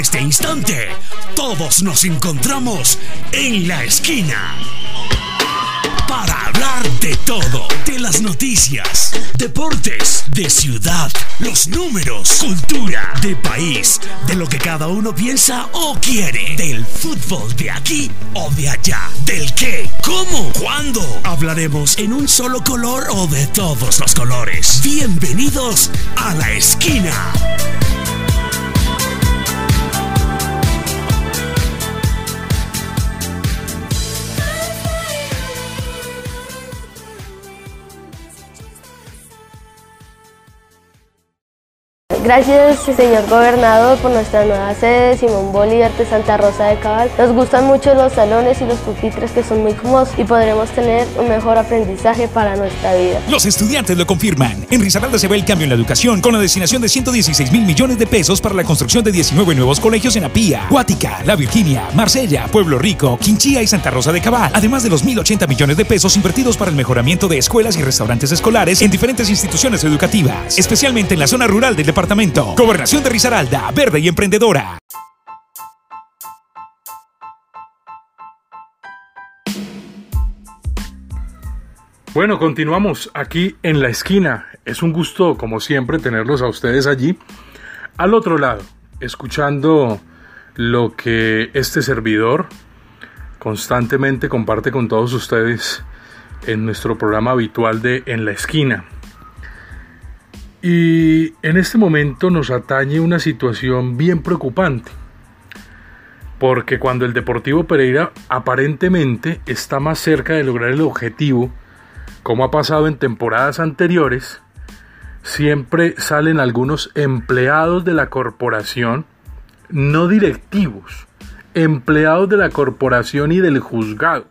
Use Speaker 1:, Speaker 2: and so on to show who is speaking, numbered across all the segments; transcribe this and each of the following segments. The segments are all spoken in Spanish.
Speaker 1: este instante, todos nos encontramos en la esquina para hablar de todo, de las noticias, deportes, de ciudad, los números, cultura, de país, de lo que cada uno piensa o quiere, del fútbol de aquí o de allá, del qué, cómo, cuándo. Hablaremos en un solo color o de todos los colores. Bienvenidos a la esquina.
Speaker 2: Gracias, señor gobernador, por nuestra nueva sede Simón Bolívar de Santa Rosa de Cabal. Nos gustan mucho los salones y los pupitres que son muy cómodos y podremos tener un mejor aprendizaje para nuestra vida.
Speaker 3: Los estudiantes lo confirman. En Risaralda se ve el cambio en la educación con la destinación de 116 mil millones de pesos para la construcción de 19 nuevos colegios en Apía, Guática, La Virginia, Marsella, Pueblo Rico, Quinchía y Santa Rosa de Cabal. Además de los 1.080 millones de pesos invertidos para el mejoramiento de escuelas y restaurantes escolares en diferentes instituciones educativas, especialmente en la zona rural del departamento Gobernación de Risaralda, verde y emprendedora.
Speaker 4: Bueno, continuamos aquí en la esquina. Es un gusto, como siempre, tenerlos a ustedes allí, al otro lado, escuchando lo que este servidor constantemente comparte con todos ustedes en nuestro programa habitual de En la esquina. Y en este momento nos atañe una situación bien preocupante, porque cuando el Deportivo Pereira aparentemente está más cerca de lograr el objetivo, como ha pasado en temporadas anteriores, siempre salen algunos empleados de la corporación, no directivos, empleados de la corporación y del juzgado,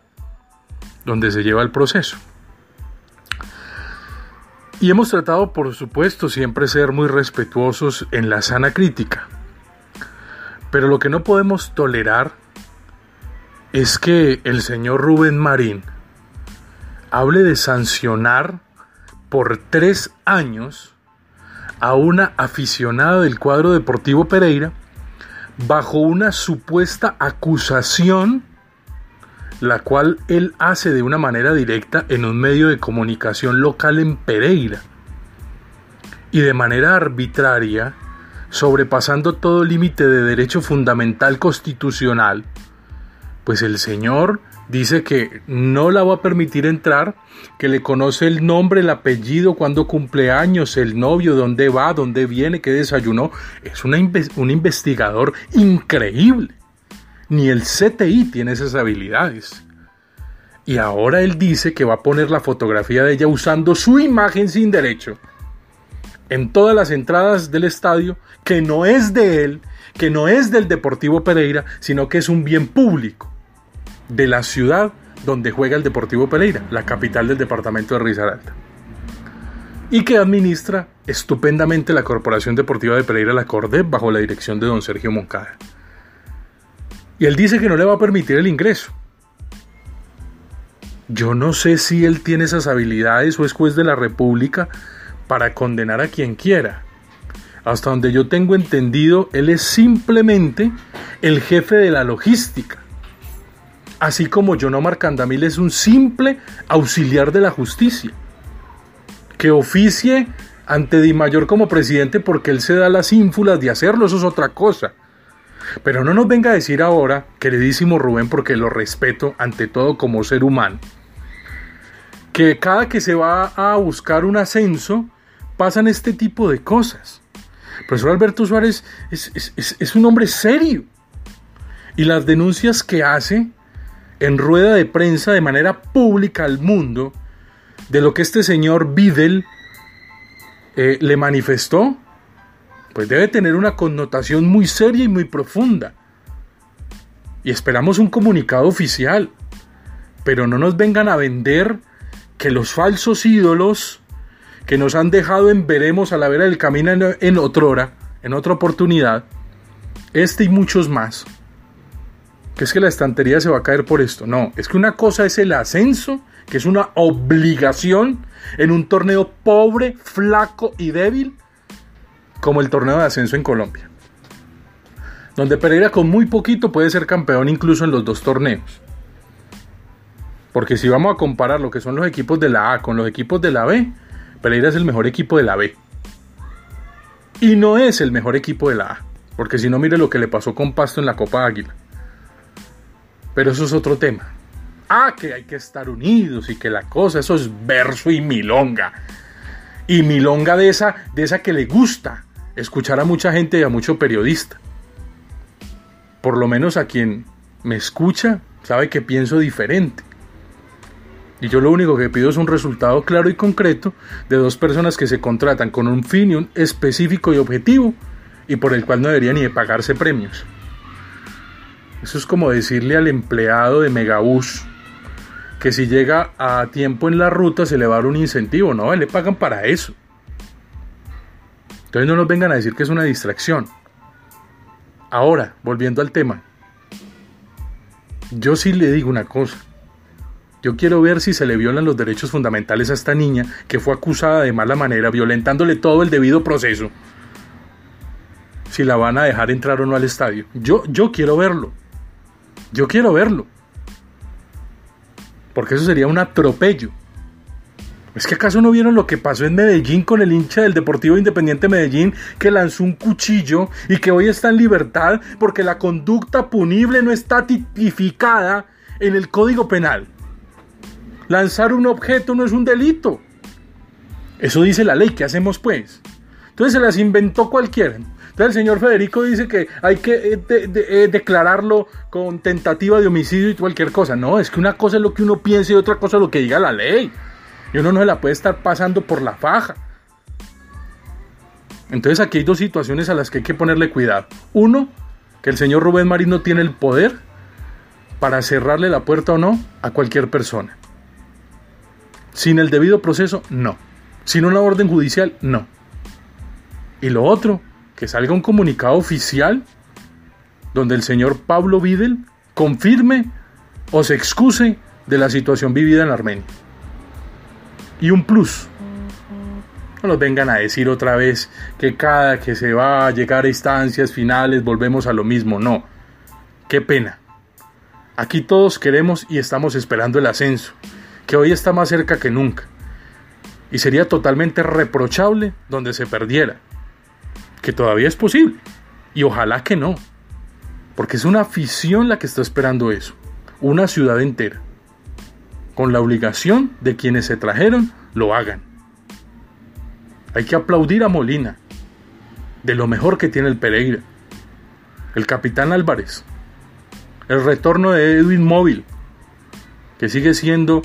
Speaker 4: donde se lleva el proceso. Y hemos tratado, por supuesto, siempre ser muy respetuosos en la sana crítica. Pero lo que no podemos tolerar es que el señor Rubén Marín hable de sancionar por tres años a una aficionada del cuadro deportivo Pereira bajo una supuesta acusación la cual él hace de una manera directa en un medio de comunicación local en Pereira y de manera arbitraria, sobrepasando todo límite de derecho fundamental constitucional, pues el señor dice que no la va a permitir entrar, que le conoce el nombre, el apellido, cuándo cumple años, el novio, dónde va, dónde viene, qué desayunó. Es un investigador increíble. Ni el CTI tiene esas habilidades. Y ahora él dice que va a poner la fotografía de ella usando su imagen sin derecho en todas las entradas del estadio, que no es de él, que no es del Deportivo Pereira, sino que es un bien público de la ciudad donde juega el Deportivo Pereira, la capital del departamento de Risaralda. Y que administra estupendamente la Corporación Deportiva de Pereira, la CORDEP, bajo la dirección de don Sergio Moncada. Y él dice que no le va a permitir el ingreso. Yo no sé si él tiene esas habilidades o es juez de la República para condenar a quien quiera. Hasta donde yo tengo entendido, él es simplemente el jefe de la logística. Así como John Omar Candamil es un simple auxiliar de la justicia. Que oficie ante Di Mayor como presidente porque él se da las ínfulas de hacerlo, eso es otra cosa. Pero no nos venga a decir ahora, queridísimo Rubén, porque lo respeto ante todo como ser humano, que cada que se va a buscar un ascenso pasan este tipo de cosas. El profesor Alberto Suárez es, un hombre serio y las denuncias que hace en rueda de prensa de manera pública al mundo de lo que este señor Bidel eh, le manifestó, pues debe tener una connotación muy seria y muy profunda. Y esperamos un comunicado oficial, pero no nos vengan a vender que los falsos ídolos que nos han dejado en veremos a la vera del camino en, en otrora, en otra oportunidad, este y muchos más, que es que la estantería se va a caer por esto. No, es que una cosa es el ascenso, que es una obligación en un torneo pobre, flaco y débil, como el torneo de ascenso en Colombia. donde Pereira con muy poquito puede ser campeón incluso en los dos torneos. Porque si vamos a comparar lo que son los equipos de la A con los equipos de la B, Pereira es el mejor equipo de la B. Y no es el mejor equipo de la A. Porque si no, mire lo que le pasó con Pasto en la Copa Águila. Pero eso es otro tema. Ah, que hay que estar unidos y que la cosa, eso es verso y milonga. Y milonga de esa, de esa que le gusta escuchar a mucha gente y a mucho periodista. Por lo menos a quien me escucha sabe que pienso diferente. Y yo lo único que pido es un resultado claro y concreto de dos personas que se contratan con un fin específico y objetivo y por el cual no debería ni de pagarse premios. Eso es como decirle al empleado de Megabús que si llega a tiempo en la ruta se le va a dar un incentivo, no, le pagan para eso. Entonces no nos vengan a decir que es una distracción. Ahora, volviendo al tema, yo sí le digo una cosa. Yo quiero ver si se le violan los derechos fundamentales a esta niña que fue acusada de mala manera, violentándole todo el debido proceso. Si la van a dejar entrar o no al estadio. Yo, yo quiero verlo. Yo quiero verlo. Porque eso sería un atropello. ¿Es que acaso no vieron lo que pasó en Medellín con el hincha del Deportivo Independiente Medellín que lanzó un cuchillo y que hoy está en libertad porque la conducta punible no está tipificada en el Código Penal? Lanzar un objeto no es un delito. Eso dice la ley, ¿qué hacemos pues? Entonces se las inventó cualquiera. Entonces el señor Federico dice que hay que eh, eh, declararlo con tentativa de homicidio y cualquier cosa. No, es que una cosa es lo que uno piensa y otra cosa es lo que diga la ley. Y uno no se la puede estar pasando por la faja. Entonces aquí hay dos situaciones a las que hay que ponerle cuidado. Uno, que el señor Rubén Marín no tiene el poder para cerrarle la puerta o no a cualquier persona. Sin el debido proceso, no. Sin una orden judicial, no. Y lo otro, que salga un comunicado oficial donde el señor Pablo Videl confirme o se excuse de la situación vivida en Armenia. Y un plus. No nos vengan a decir otra vez que cada que se va a llegar a instancias finales volvemos a lo mismo. No. Qué pena. Aquí todos queremos y estamos esperando el ascenso que hoy está más cerca que nunca. Y sería totalmente reprochable donde se perdiera. Que todavía es posible. Y ojalá que no. Porque es una afición la que está esperando eso. Una ciudad entera. Con la obligación de quienes se trajeron lo hagan. Hay que aplaudir a Molina. De lo mejor que tiene el Pereira. El capitán Álvarez. El retorno de Edwin Móvil. Que sigue siendo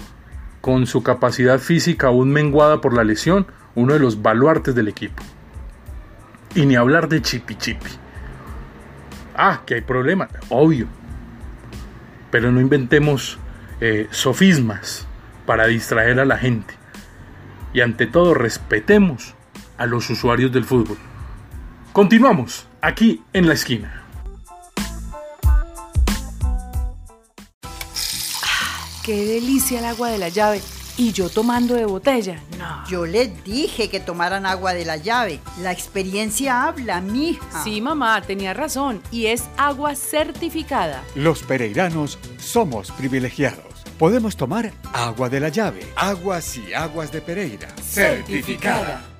Speaker 4: con su capacidad física aún menguada por la lesión, uno de los baluartes del equipo. Y ni hablar de Chipi Chipi. Ah, que hay problemas, obvio. Pero no inventemos eh, sofismas para distraer a la gente. Y ante todo respetemos a los usuarios del fútbol. Continuamos aquí en la esquina.
Speaker 5: qué delicia el agua de la llave. Y yo tomando de botella, no.
Speaker 6: Yo les dije que tomaran agua de la llave. La experiencia habla, mija.
Speaker 5: Sí, mamá, tenía razón. Y es agua certificada.
Speaker 7: Los pereiranos somos privilegiados. Podemos tomar agua de la llave. Aguas y aguas de Pereira.
Speaker 5: Certificada.